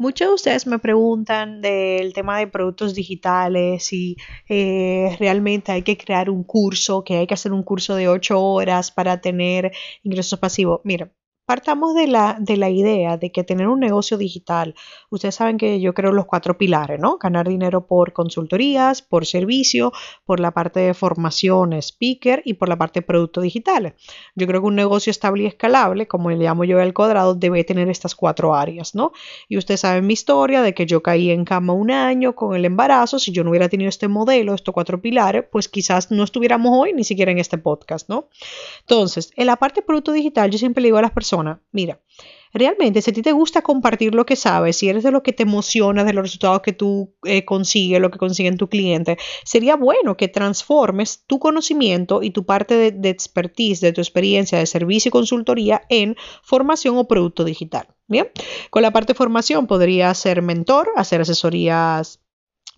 Muchos de ustedes me preguntan del tema de productos digitales y eh, realmente hay que crear un curso, que hay que hacer un curso de ocho horas para tener ingresos pasivos. Mira, partamos de la, de la idea de que tener un negocio digital, ustedes saben que yo creo los cuatro pilares, ¿no? Ganar dinero por consultorías, por servicio, por la parte de formación, speaker y por la parte de productos digitales. Yo creo que un negocio estable y escalable, como le llamo yo el cuadrado, debe tener estas cuatro áreas, ¿no? Y ustedes saben mi historia de que yo caí en cama un año con el embarazo, si yo no hubiera tenido este modelo, estos cuatro pilares, pues quizás no estuviéramos hoy ni siquiera en este podcast, ¿no? Entonces, en la parte de producto digital, yo siempre le digo a las personas, mira, realmente si a ti te gusta compartir lo que sabes, si eres de lo que te emociona, de los resultados que tú eh, consigues, lo que consiguen tu cliente, sería bueno que transformes tu conocimiento y tu parte de, de expertise, de tu experiencia de servicio y consultoría en formación o producto digital. Bien, con la parte de formación podría ser mentor, hacer asesorías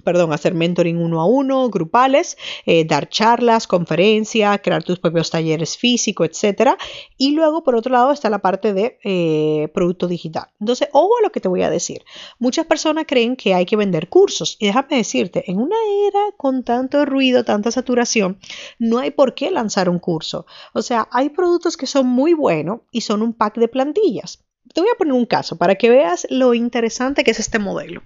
perdón, hacer mentoring uno a uno, grupales, eh, dar charlas, conferencias, crear tus propios talleres físicos, etc. Y luego, por otro lado, está la parte de eh, producto digital. Entonces, ojo a lo que te voy a decir. Muchas personas creen que hay que vender cursos. Y déjame decirte, en una era con tanto ruido, tanta saturación, no hay por qué lanzar un curso. O sea, hay productos que son muy buenos y son un pack de plantillas. Te voy a poner un caso para que veas lo interesante que es este modelo.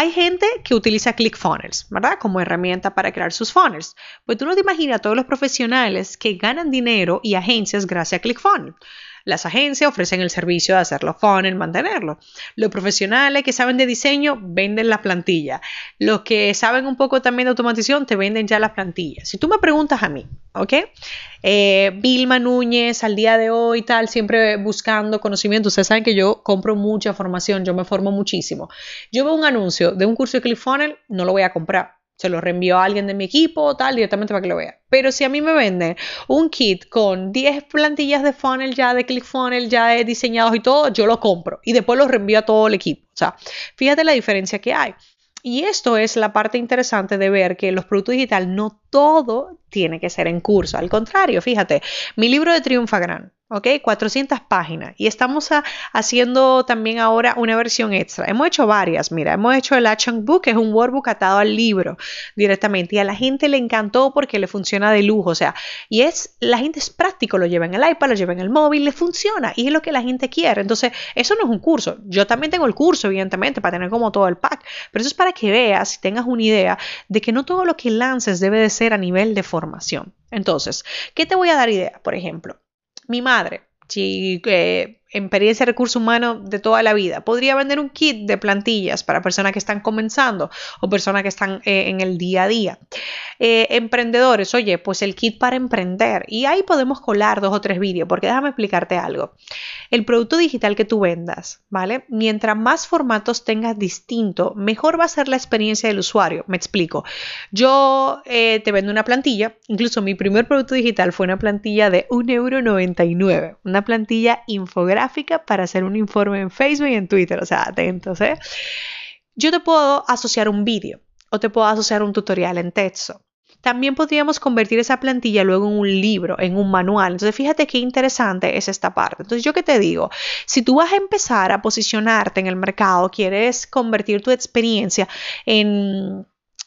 Hay gente que utiliza ClickFunnels, ¿verdad? Como herramienta para crear sus funnels. Pues tú no te imaginas a todos los profesionales que ganan dinero y agencias gracias a ClickFunnels. Las agencias ofrecen el servicio de hacerlo funnel, mantenerlo. Los profesionales que saben de diseño venden la plantilla. Los que saben un poco también de automatización te venden ya las plantillas. Si tú me preguntas a mí, ¿ok? Eh, Vilma Núñez al día de hoy, tal, siempre buscando conocimiento. Ustedes saben que yo compro mucha formación, yo me formo muchísimo. Yo veo un anuncio de un curso de ClickFunnels, no lo voy a comprar se lo reenvío a alguien de mi equipo, tal, directamente para que lo vea. Pero si a mí me venden un kit con 10 plantillas de funnel ya, de ClickFunnels ya diseñados y todo, yo lo compro y después lo reenvío a todo el equipo. O sea, fíjate la diferencia que hay. Y esto es la parte interesante de ver que los productos digitales no todo tiene que ser en curso. Al contrario, fíjate, mi libro de Triunfa Gran ¿ok? 400 páginas. Y estamos haciendo también ahora una versión extra. Hemos hecho varias, mira, hemos hecho el Action Book, que es un workbook atado al libro directamente. Y a la gente le encantó porque le funciona de lujo, o sea, y es, la gente es práctico, lo lleva en el iPad, lo lleva en el móvil, le funciona y es lo que la gente quiere. Entonces, eso no es un curso. Yo también tengo el curso, evidentemente, para tener como todo el pack, pero eso es para que veas y tengas una idea de que no todo lo que lances debe de ser a nivel de formación. Entonces, ¿qué te voy a dar idea? Por ejemplo, mi madre, si, eh, experiencia de recursos humanos de toda la vida. Podría vender un kit de plantillas para personas que están comenzando o personas que están eh, en el día a día. Eh, emprendedores, oye, pues el kit para emprender. Y ahí podemos colar dos o tres vídeos, porque déjame explicarte algo. El producto digital que tú vendas, ¿vale? Mientras más formatos tengas distinto, mejor va a ser la experiencia del usuario. Me explico. Yo eh, te vendo una plantilla, incluso mi primer producto digital fue una plantilla de 1,99€, una plantilla infográfica para hacer un informe en Facebook y en Twitter, o sea, atentos, ¿eh? Yo te puedo asociar un vídeo o te puedo asociar un tutorial en texto. También podríamos convertir esa plantilla luego en un libro, en un manual. Entonces, fíjate qué interesante es esta parte. Entonces, yo qué te digo, si tú vas a empezar a posicionarte en el mercado, quieres convertir tu experiencia en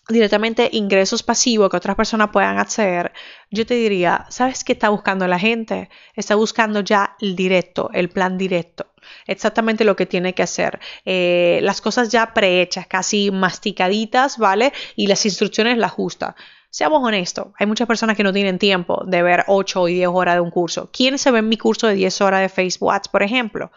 directamente ingresos pasivos que otras personas puedan hacer, yo te diría, ¿sabes qué está buscando la gente? Está buscando ya el directo, el plan directo. Exactamente lo que tiene que hacer. Eh, las cosas ya prehechas, casi masticaditas, ¿vale? Y las instrucciones las justas. Seamos honestos, hay muchas personas que no tienen tiempo de ver 8 y 10 horas de un curso. ¿Quién se ve en mi curso de 10 horas de Facebook Ads, por ejemplo?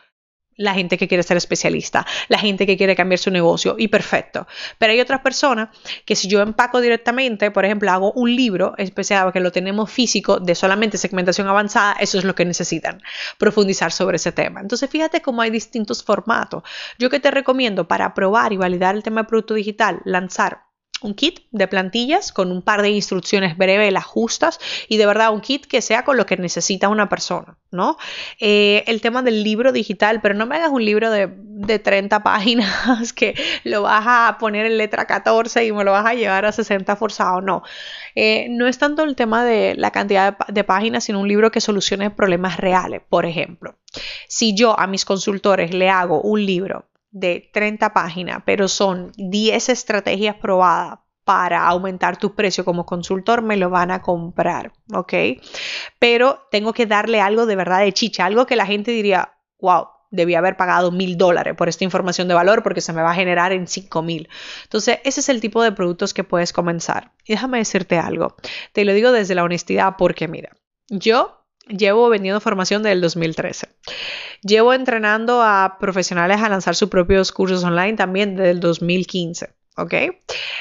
La gente que quiere ser especialista, la gente que quiere cambiar su negocio y perfecto. Pero hay otras personas que si yo empaco directamente, por ejemplo, hago un libro especial que lo tenemos físico de solamente segmentación avanzada, eso es lo que necesitan, profundizar sobre ese tema. Entonces, fíjate cómo hay distintos formatos. Yo que te recomiendo para probar y validar el tema de producto digital, lanzar un kit de plantillas con un par de instrucciones breves, las justas y de verdad un kit que sea con lo que necesita una persona, ¿no? Eh, el tema del libro digital, pero no me hagas un libro de, de 30 páginas que lo vas a poner en letra 14 y me lo vas a llevar a 60 forzado, no. Eh, no es tanto el tema de la cantidad de, de páginas, sino un libro que solucione problemas reales. Por ejemplo, si yo a mis consultores le hago un libro de 30 páginas, pero son 10 estrategias probadas para aumentar tu precio como consultor, me lo van a comprar, ¿ok? Pero tengo que darle algo de verdad de chicha, algo que la gente diría, wow, debí haber pagado mil dólares por esta información de valor porque se me va a generar en cinco mil. Entonces, ese es el tipo de productos que puedes comenzar. Y déjame decirte algo, te lo digo desde la honestidad porque mira, yo Llevo vendiendo formación desde el 2013. Llevo entrenando a profesionales a lanzar sus propios cursos online también desde el 2015. ¿Ok?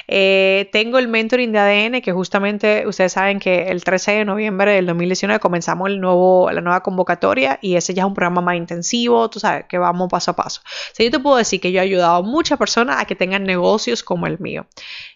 Eh, tengo el mentoring de ADN que justamente ustedes saben que el 13 de noviembre del 2019 comenzamos el nuevo, la nueva convocatoria y ese ya es un programa más intensivo, tú sabes, que vamos paso a paso. O sea, yo te puedo decir que yo he ayudado a muchas personas a que tengan negocios como el mío.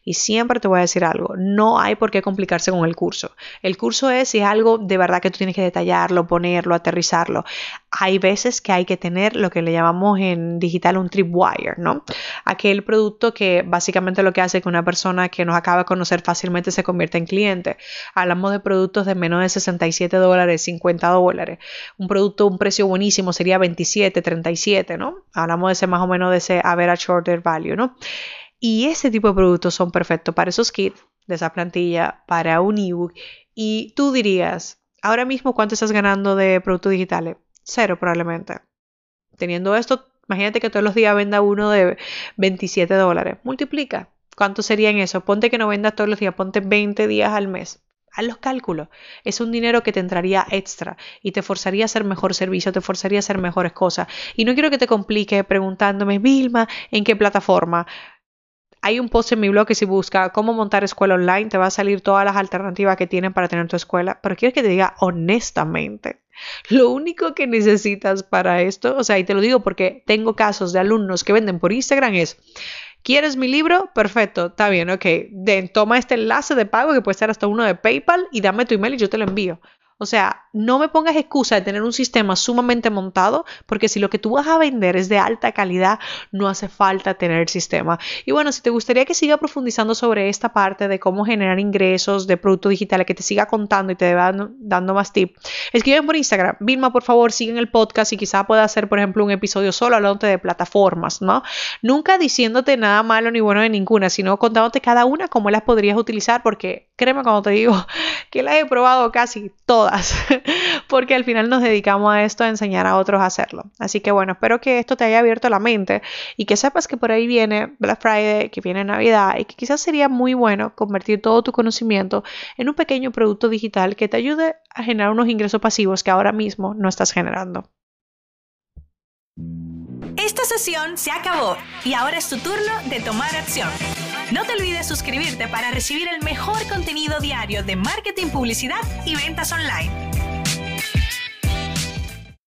Y siempre te voy a decir algo, no hay por qué complicarse con el curso. El curso es si es algo de verdad que tú tienes que detallarlo, ponerlo, aterrizarlo. Hay veces que hay que tener lo que le llamamos en digital un tripwire, ¿no? Aquel producto que básicamente lo que hace que una persona que nos acaba de conocer fácilmente se convierta en cliente. Hablamos de productos de menos de 67 dólares, 50 dólares. Un producto, un precio buenísimo sería 27, 37, ¿no? Hablamos de ese más o menos de ese average order value, ¿no? Y ese tipo de productos son perfectos para esos kits de esa plantilla, para un ebook. Y tú dirías, ahora mismo, ¿cuánto estás ganando de productos digitales? Cero probablemente. Teniendo esto, imagínate que todos los días venda uno de 27 dólares. Multiplica. ¿Cuánto sería en eso? Ponte que no vendas todos los días, ponte 20 días al mes. Haz los cálculos. Es un dinero que te entraría extra y te forzaría a hacer mejor servicio, te forzaría a hacer mejores cosas. Y no quiero que te complique preguntándome, Vilma, ¿en qué plataforma? hay un post en mi blog que si busca cómo montar escuela online, te va a salir todas las alternativas que tienen para tener tu escuela. Pero quiero que te diga honestamente, lo único que necesitas para esto, o sea, y te lo digo porque tengo casos de alumnos que venden por Instagram, es, ¿quieres mi libro? Perfecto, está bien, ok. De, toma este enlace de pago que puede ser hasta uno de PayPal y dame tu email y yo te lo envío. O sea, no me pongas excusa de tener un sistema sumamente montado, porque si lo que tú vas a vender es de alta calidad, no hace falta tener el sistema. Y bueno, si te gustaría que siga profundizando sobre esta parte de cómo generar ingresos de productos digitales, que te siga contando y te va dando más tips, escriben por Instagram. Vilma, por favor, siguen el podcast y quizá pueda hacer, por ejemplo, un episodio solo hablándote de plataformas, ¿no? Nunca diciéndote nada malo ni bueno de ninguna, sino contándote cada una cómo las podrías utilizar, porque créeme cuando te digo que las he probado casi todas porque al final nos dedicamos a esto, a enseñar a otros a hacerlo. Así que bueno, espero que esto te haya abierto la mente y que sepas que por ahí viene Black Friday, que viene Navidad y que quizás sería muy bueno convertir todo tu conocimiento en un pequeño producto digital que te ayude a generar unos ingresos pasivos que ahora mismo no estás generando. Esta sesión se acabó y ahora es tu turno de tomar acción. No te olvides suscribirte para recibir el mejor contenido diario de marketing, publicidad y ventas online.